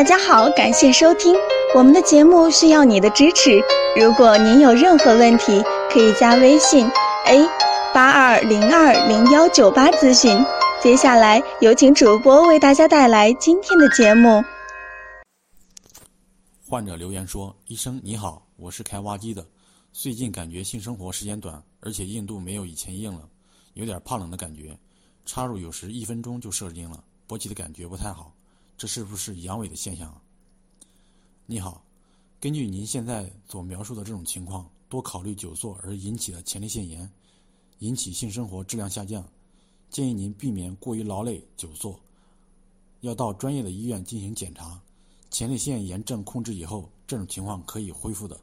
大家好，感谢收听我们的节目，需要你的支持。如果您有任何问题，可以加微信 a 八二零二零幺九八咨询。接下来有请主播为大家带来今天的节目。患者留言说：“医生你好，我是开挖机的，最近感觉性生活时间短，而且硬度没有以前硬了，有点怕冷的感觉，插入有时一分钟就射精了，勃起的感觉不太好。”这是不是阳痿的现象啊？你好，根据您现在所描述的这种情况，多考虑久坐而引起的前列腺炎，引起性生活质量下降，建议您避免过于劳累久坐，要到专业的医院进行检查。前列腺炎症控制以后，这种情况可以恢复的。